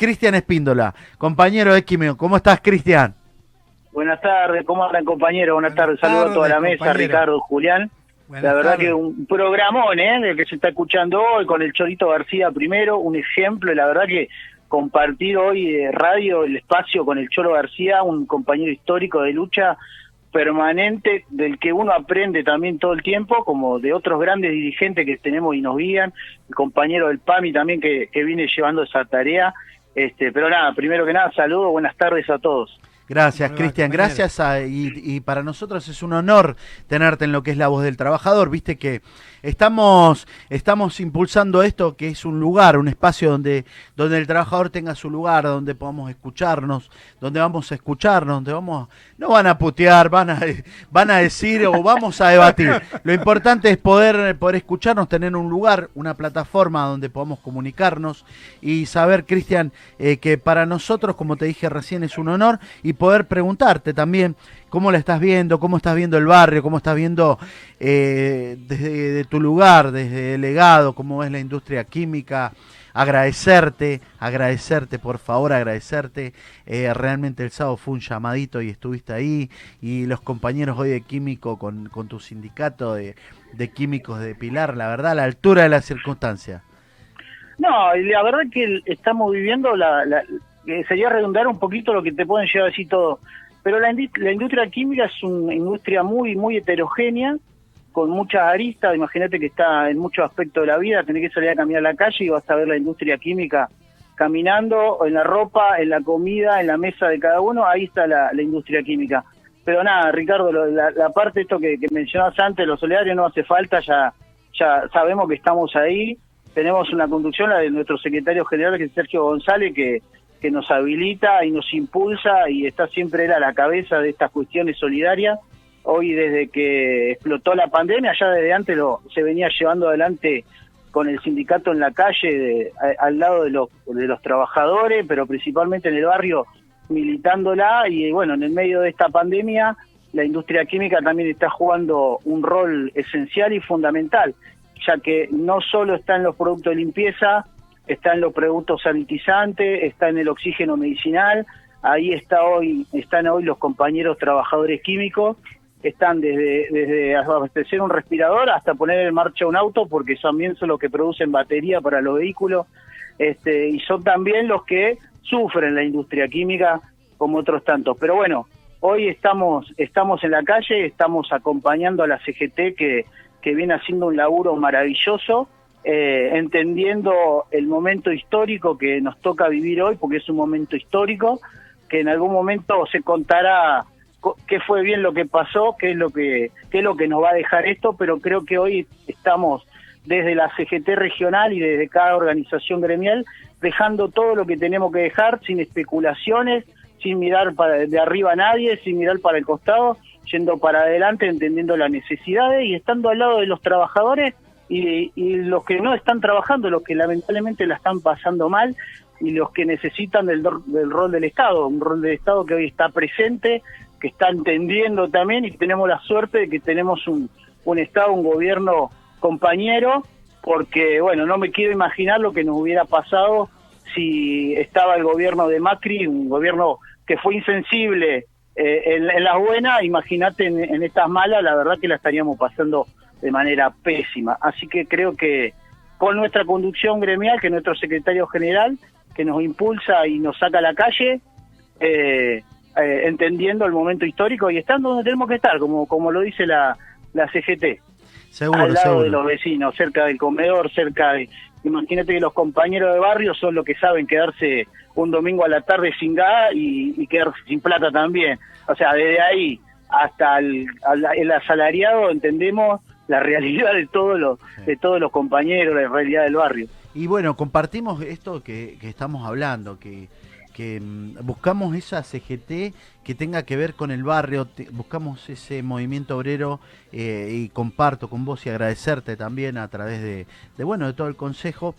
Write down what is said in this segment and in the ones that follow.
Cristian Espíndola, compañero de Quimio. ¿Cómo estás, Cristian? Buenas tardes, ¿cómo andan compañeros? Buenas, tardes, saludos a toda la mesa, Ricardo, Julián. la verdad que un programón, ¿eh? El que se está escuchando hoy con el Chorito García primero, un ejemplo, la verdad que compartir hoy de radio el espacio con el Cholo García, un compañero histórico de lucha permanente del que uno aprende también todo el tiempo, como de otros grandes dirigentes que tenemos y nos guían, el compañero del PAMI también que, que viene llevando esa tarea. Este, pero nada, primero que nada, saludos, buenas tardes a todos. Gracias, Cristian. Gracias y, para nosotros es un honor tenerte en lo que es la voz del trabajador. Viste que estamos, estamos impulsando esto que es un lugar, un espacio donde, donde el trabajador tenga su lugar, donde podamos escucharnos, donde vamos a escucharnos, donde vamos, no van a putear, van a, van a decir o vamos a debatir. Lo importante es poder, poder escucarnos, tener un lugar, una plataforma donde podamos comunicarnos y saber, Cristian, eh, que para nosotros, como te dije recién, es un honor y poder preguntarte también cómo la estás viendo, cómo estás viendo el barrio, cómo estás viendo eh, desde tu lugar, desde el legado, cómo es la industria química. Agradecerte, agradecerte, por favor, agradecerte. Eh, realmente el sábado fue un llamadito y estuviste ahí. Y los compañeros hoy de Químico con, con tu sindicato de, químicos de Pilar, la verdad, a la altura de la circunstancia. No, la verdad que estamos viviendo la, sería redundar un poquito lo que te pueden llevar así todo. Pero la, la industria química es una industria muy, muy heterogénea, con muchas aristas. Imagínate que está en muchos aspectos de la vida, tenés que salir a caminar a la calle y vas a ver la industria química caminando, en la ropa, en la comida, en la mesa de cada uno, ahí está la, industria química. Pero nada, Ricardo, la, parte de esto que, que mencionabas antes, los solidarios no hace falta, ya, ya sabemos que estamos ahí. Tenemos una conducción, la de nuestro secretario general, que es Sergio González, que que nos habilita y nos impulsa y está siempre él a la cabeza de estas cuestiones solidarias. Hoy desde que explotó la pandemia, ya desde antes lo, se venía llevando adelante con el sindicato en la calle, al lado de los, de los trabajadores, pero principalmente en el barrio militándola y bueno, en el medio de esta pandemia la industria química también está jugando un rol esencial y fundamental, ya que no solo está en los productos de limpieza, está en los productos sanitizantes, está en el oxígeno medicinal, ahí está hoy, están hoy los compañeros trabajadores químicos, están desde, desde abastecer un respirador hasta poner en marcha un auto, porque también son los que producen batería para los vehículos, este, y son también los que sufren la industria química como otros tantos. Pero bueno, hoy estamos, estamos en la calle, estamos acompañando a la CGT que, que viene haciendo un laburo maravilloso, eh, entendiendo el momento histórico que nos toca vivir hoy, porque es un momento histórico, que en algún momento se contará qué fue bien lo que pasó, qué es lo que, qué es lo que nos va a dejar esto, pero creo que hoy estamos desde la CGT regional y desde cada organización gremial dejando todo lo que tenemos que dejar sin especulaciones, sin mirar para de arriba a nadie, sin mirar para el costado, yendo para adelante, entendiendo las necesidades y estando al lado de los trabajadores y, los que no están trabajando, los que lamentablemente la están pasando mal y los que necesitan del, rol del Estado, un rol del Estado que hoy está presente, que está entendiendo también y tenemos la suerte de que tenemos un, un Estado, un gobierno compañero, porque bueno, no me quiero imaginar lo que nos hubiera pasado si estaba el gobierno de Macri, un gobierno que fue insensible eh, en, las buenas, imagínate en, en estas malas, la verdad que la estaríamos pasando de manera pésima. Así que creo que con nuestra conducción gremial, que nuestro secretario general, que nos impulsa y nos saca a la calle, eh, eh, entendiendo el momento histórico y estando donde tenemos que estar, como, como lo dice la, la CGT. Seguro, al lado de los vecinos, cerca del comedor, cerca de... Imagínate que los compañeros de barrio son los que saben quedarse un domingo a la tarde sin gas y, y quedarse sin plata también. O sea, desde ahí hasta el, el asalariado entendemos la realidad de todos los, de todos los compañeros, la realidad del barrio. Y bueno, compartimos esto que, estamos hablando, que, que mm, buscamos esa CGT que tenga que ver con el barrio, buscamos ese movimiento obrero eh, y comparto con vos y agradecerte también a través de, bueno de todo el consejo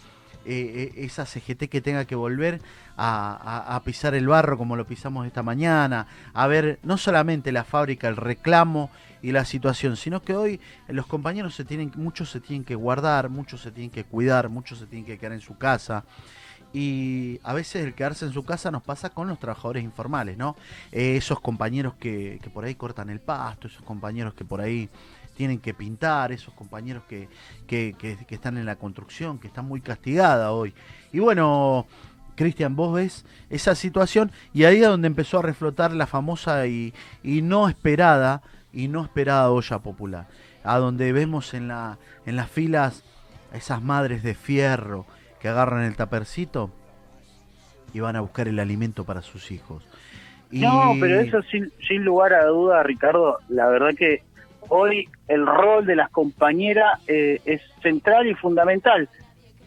eh, eh, esa CGT que tenga que volver a, pisar el barro como lo pisamos esta mañana, a ver no solamente la fábrica, el reclamo y la situación, sino que hoy los compañeros se tienen, muchos se tienen que guardar, muchos se tienen que cuidar, muchos se tienen que quedar en su casa. Y a veces el quedarse en su casa nos pasa con los trabajadores informales, ¿no? Eh, esos compañeros que, que, por ahí cortan el pasto, esos compañeros que por ahí tienen que pintar, esos compañeros que, que, que están en la construcción, que están muy castigada hoy. Y bueno, Cristian, vos ves esa situación y ahí es donde empezó a reflotar la famosa y, y no esperada y no esperada olla popular, a donde vemos en, la, en las filas a esas madres de fierro, que agarran el tapercito y van a buscar el alimento para sus hijos. No, pero eso sin, sin lugar a duda, Ricardo, la verdad que hoy el rol de las compañeras eh, es central y fundamental.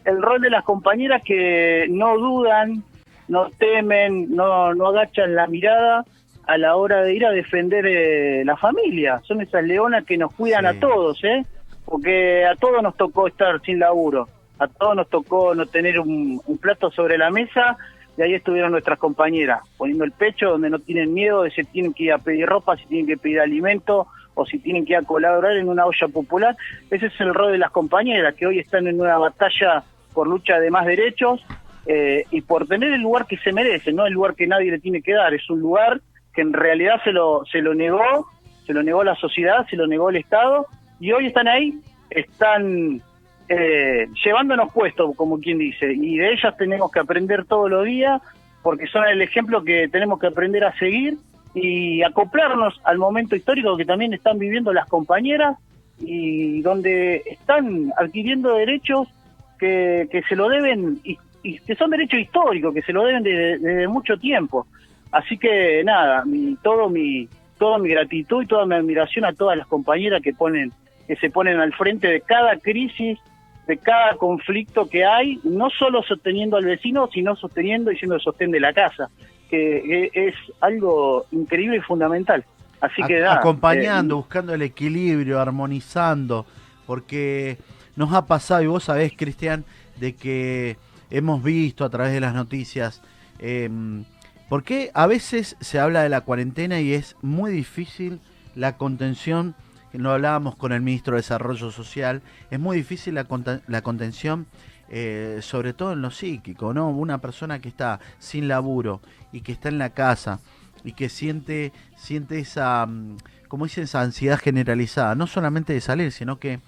El rol de las compañeras que no dudan, no temen, no, no agachan la mirada a la hora de ir a defender eh, la familia. Son esas leonas que nos cuidan a todos, ¿eh? Porque a todos nos tocó estar sin laburo a todos nos tocó no tener un, plato sobre la mesa y ahí estuvieron nuestras compañeras, poniendo el pecho donde no tienen miedo de si tienen que ir a pedir ropa, si tienen que pedir alimento o si tienen que ir a colaborar en una olla popular. Ese es el rol de las compañeras que hoy están en una batalla por lucha de más derechos eh, y por tener el lugar que se merece, no el lugar que nadie le tiene que dar, es un lugar que en realidad se lo, se lo negó, se lo negó la sociedad, se lo negó el Estado y hoy están ahí, están eh, llevándonos puesto, como quien dice, y de ellas tenemos que aprender todos los días, porque son el ejemplo que tenemos que aprender a seguir y acoplarnos al momento histórico que también están viviendo las compañeras y donde están adquiriendo derechos que, que se lo deben y, que son derechos históricos, que se lo deben desde mucho tiempo. Así que nada, mi, todo mi toda mi gratitud y toda mi admiración a todas las compañeras que ponen que se ponen al frente de cada crisis de cada conflicto que hay, no solo sosteniendo al vecino, sino sosteniendo y siendo el sostén de la casa, que es algo increíble y fundamental. Así que acompañando, eh, buscando el equilibrio, armonizando, porque nos ha pasado, y vos sabés, Cristian, de que hemos visto a través de las noticias, eh, porque a veces se habla de la cuarentena y es muy difícil la contención lo hablábamos con el ministro de Desarrollo Social, es muy difícil la, la contención, eh, sobre todo en lo psíquico, ¿no? Una persona que está sin laburo y que está en la casa y que siente, siente esa, mm, como dicen, esa ansiedad generalizada, no solamente de salir, sino que,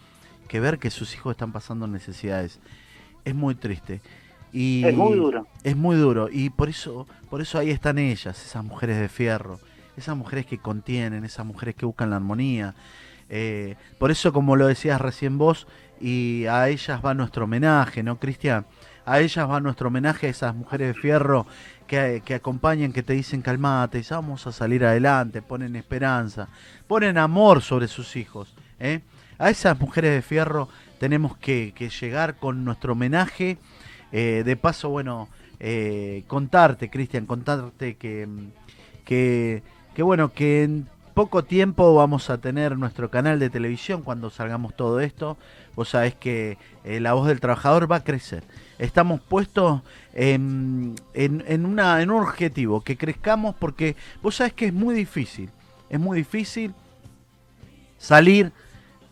que ver que sus hijos están pasando necesidades. Es muy triste. Y es muy duro. Es muy duro. Y por eso, por eso ahí están ellas, esas mujeres de fierro, esas mujeres que contienen, esas mujeres que buscan la armonía, eh, por eso, como lo decías recién vos, y a ellas va nuestro homenaje, ¿no, Cristian? A ellas va nuestro homenaje a esas mujeres de fierro que, acompañan, que te dicen calmate, vamos a salir adelante, ponen esperanza, ponen amor sobre sus hijos. ¿eh? A esas mujeres de fierro tenemos que, llegar con nuestro homenaje. Eh, de paso, bueno, contarte, Cristian, contarte que, que, que, bueno, que poco tiempo vamos a tener nuestro canal de televisión cuando salgamos todo esto. Vos sabés que eh, la voz del trabajador va a crecer. Estamos puestos en, en, una, en un objetivo, que crezcamos porque vos sabés que es muy difícil. Es muy difícil salir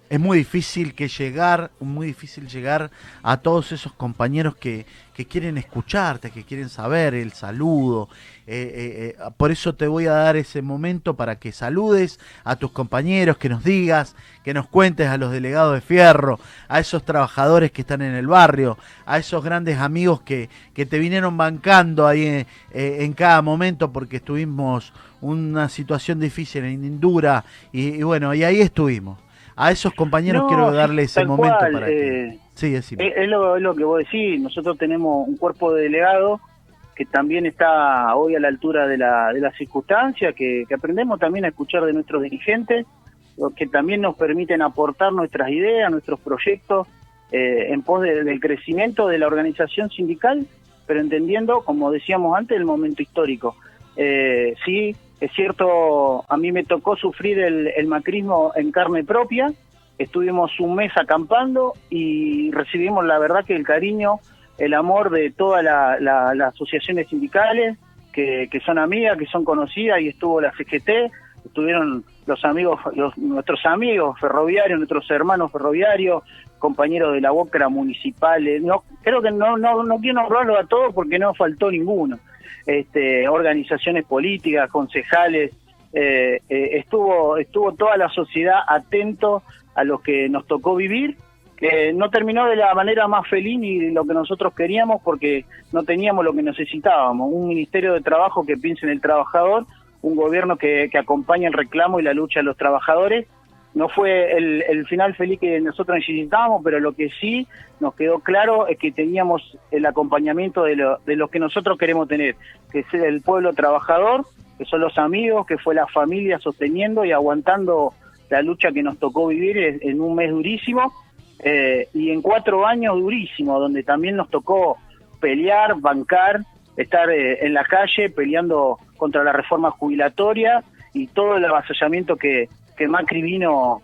es muy difícil que llegar, muy difícil llegar a todos esos compañeros que, que quieren escucharte, que quieren saber el saludo. Eh, eh, eh, por eso te voy a dar ese momento para que saludes a tus compañeros, que nos digas, que nos cuentes a los delegados de Fierro, a esos trabajadores que están en el barrio, a esos grandes amigos que, que te vinieron bancando ahí en cada momento porque estuvimos una situación difícil en Indura y bueno, y ahí estuvimos a esos compañeros quiero darle ese momento para que... Eh, sí, es, es, lo, es, lo, que vos decís, nosotros tenemos un cuerpo de delegado que también está hoy a la altura de la, de la circunstancia, que, aprendemos también a escuchar de nuestros dirigentes, que también nos permiten aportar nuestras ideas, nuestros proyectos eh, en pos del crecimiento de la organización sindical, pero entendiendo, como decíamos antes, el momento histórico. Eh, sí, es cierto, a mí me tocó sufrir el, macrismo en carne propia, estuvimos un mes acampando y recibimos la verdad que el cariño, el amor de todas las asociaciones sindicales, que, son amigas, que son conocidas, y estuvo la CGT, estuvieron los amigos, los, nuestros amigos ferroviarios, nuestros hermanos ferroviarios, compañeros de la Boca municipales, no, creo que no, no, no quiero nombrarlo a todos porque no faltó ninguno, este, organizaciones políticas, concejales, eh, eh, estuvo, estuvo toda la sociedad atento a lo que nos tocó vivir, que no terminó de la manera más feliz ni lo que nosotros queríamos porque no teníamos lo que necesitábamos, un ministerio de trabajo que piense en el trabajador, un gobierno que, que acompañe el reclamo y la lucha de los trabajadores. No fue el, final feliz que nosotros necesitábamos, pero lo que sí nos quedó claro es que teníamos el acompañamiento de lo, de lo que nosotros queremos tener, que es el pueblo trabajador, que son los amigos, que fue la familia sosteniendo y aguantando la lucha que nos tocó vivir en un mes durísimo eh, y en cuatro años durísimo, donde también nos tocó pelear, bancar, estar eh, en la calle peleando contra la reforma jubilatoria y todo el avasallamiento que, que Macri vino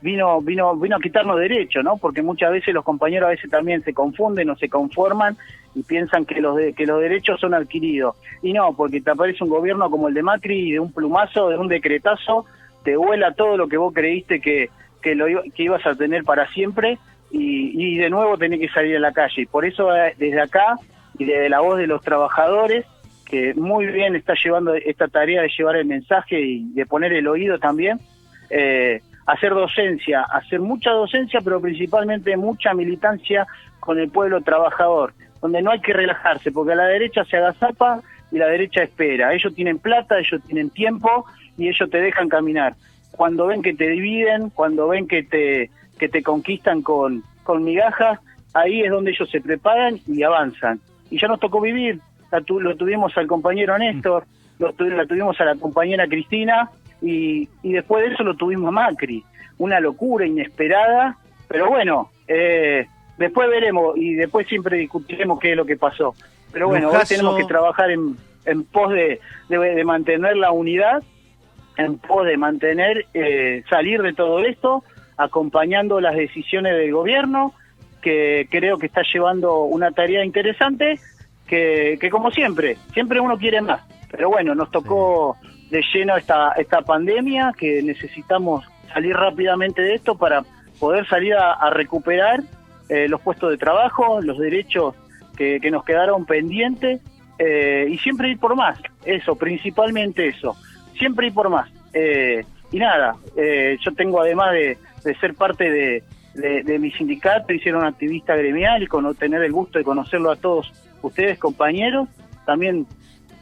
vino vino vino a quitarnos derechos, ¿no? Porque muchas veces los compañeros a veces también se confunden o se conforman y piensan que los que los derechos son adquiridos. Y no, porque te aparece un gobierno como el de Macri y de un plumazo, de un decretazo, te vuela todo lo que vos creíste que que, lo, que ibas a tener para siempre y, de nuevo tenés que salir a la calle. Y por eso eh, desde acá y desde la voz de los trabajadores, que muy bien está llevando esta tarea de llevar el mensaje y de poner el oído también, eh, hacer docencia, hacer mucha docencia, pero principalmente mucha militancia con el pueblo trabajador, donde no hay que relajarse, porque a la derecha se agazapa y la derecha espera. Ellos tienen plata, ellos tienen tiempo y ellos te dejan caminar cuando ven que te dividen, cuando ven que te, que te conquistan con, con migajas, ahí es donde ellos se preparan y avanzan. Y ya nos tocó vivir, lo tuvimos al compañero Néstor, lo la tuvimos a la compañera Cristina y, y después de eso lo tuvimos a Macri. Una locura inesperada, pero bueno, eh, después veremos y después siempre discutiremos qué es lo que pasó. Pero bueno, hoy tenemos que trabajar en, en pos de, de mantener la unidad en pos de mantener, eh, salir de todo esto, acompañando las decisiones del gobierno, que creo que está llevando una tarea interesante, que, que como siempre, siempre uno quiere más. Pero bueno, nos tocó de lleno esta, esta pandemia, que necesitamos salir rápidamente de esto para poder salir a, recuperar eh, los puestos de trabajo, los derechos que, que nos quedaron pendientes eh, y siempre ir por más, eso, principalmente eso siempre y por más. Eh, y nada, eh, yo tengo además de, ser parte de, de, mi sindicato y ser activista gremial y con, tener el gusto de conocerlo a todos ustedes, compañeros, también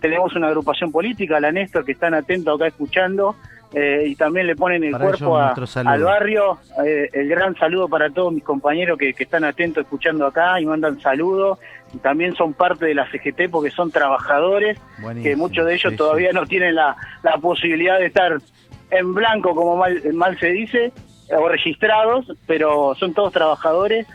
tenemos una agrupación política, la Néstor, que están atentos acá escuchando eh, y también le ponen el cuerpo al barrio. el gran saludo para todos mis compañeros que, que, están atentos escuchando acá y mandan saludos. También son parte de la CGT porque son trabajadores, que muchos de ellos todavía no tienen la, la, posibilidad de estar en blanco, como mal, mal se dice, o registrados, pero son todos trabajadores,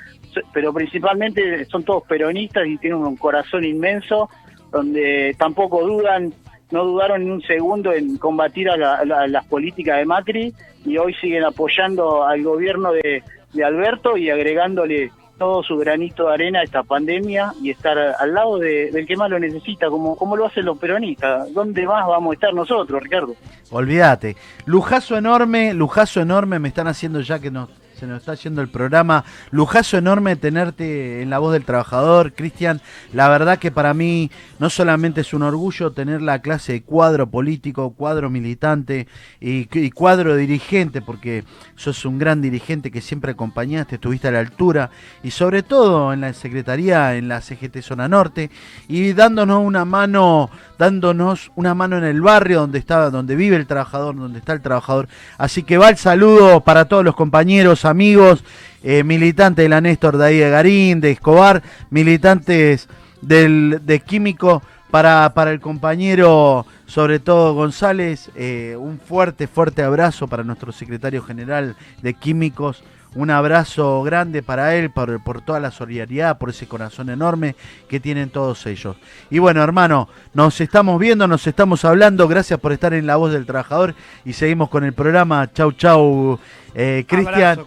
pero principalmente son todos peronistas y tienen un corazón inmenso, donde tampoco dudan, no dudaron ni un segundo en combatir a, las políticas de Macri y hoy siguen apoyando al gobierno de, de Alberto y agregándole todo su granito de arena a esta pandemia y estar al lado del que más lo necesita, como, como lo hacen los peronistas. ¿Dónde más vamos a estar nosotros, Ricardo? Olvídate. Lujazo enorme, lujazo enorme, me están haciendo ya que nos se nos está yendo el programa. Lujazo enorme tenerte en la voz del trabajador, Cristian. La verdad que para mí no solamente es un orgullo tener la clase de cuadro político, cuadro militante y, cuadro dirigente, porque sos un gran dirigente que siempre acompañaste, estuviste a la altura y sobre todo en la Secretaría, en la CGT Zona Norte y dándonos una mano, dándonos una mano en el barrio donde está, donde vive el trabajador, donde está el trabajador. Así que va el saludo para todos los compañeros, amigos, eh, militantes de la Néstor de ahí de Garín, de Escobar, militantes del, de Químico, para, para el compañero, sobre todo González, eh, un fuerte, fuerte abrazo para nuestro secretario general de Químicos, un abrazo grande para él, por, por, toda la solidaridad, por ese corazón enorme que tienen todos ellos. Y bueno, hermano, nos estamos viendo, nos estamos hablando. Gracias por estar en La Voz del Trabajador y seguimos con el programa. Chau, chau, eh, Cristian.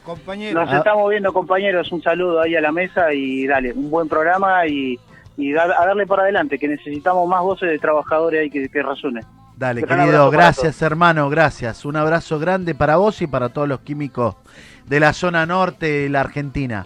Nos ah. estamos viendo, compañeros. Un saludo ahí a la mesa y dale, un buen programa y, a darle para adelante, que necesitamos más voces de trabajadores ahí que, que razones. Dale, querido, gracias hermano, gracias. Un abrazo grande para vos y para todos los químicos de la zona norte de la Argentina.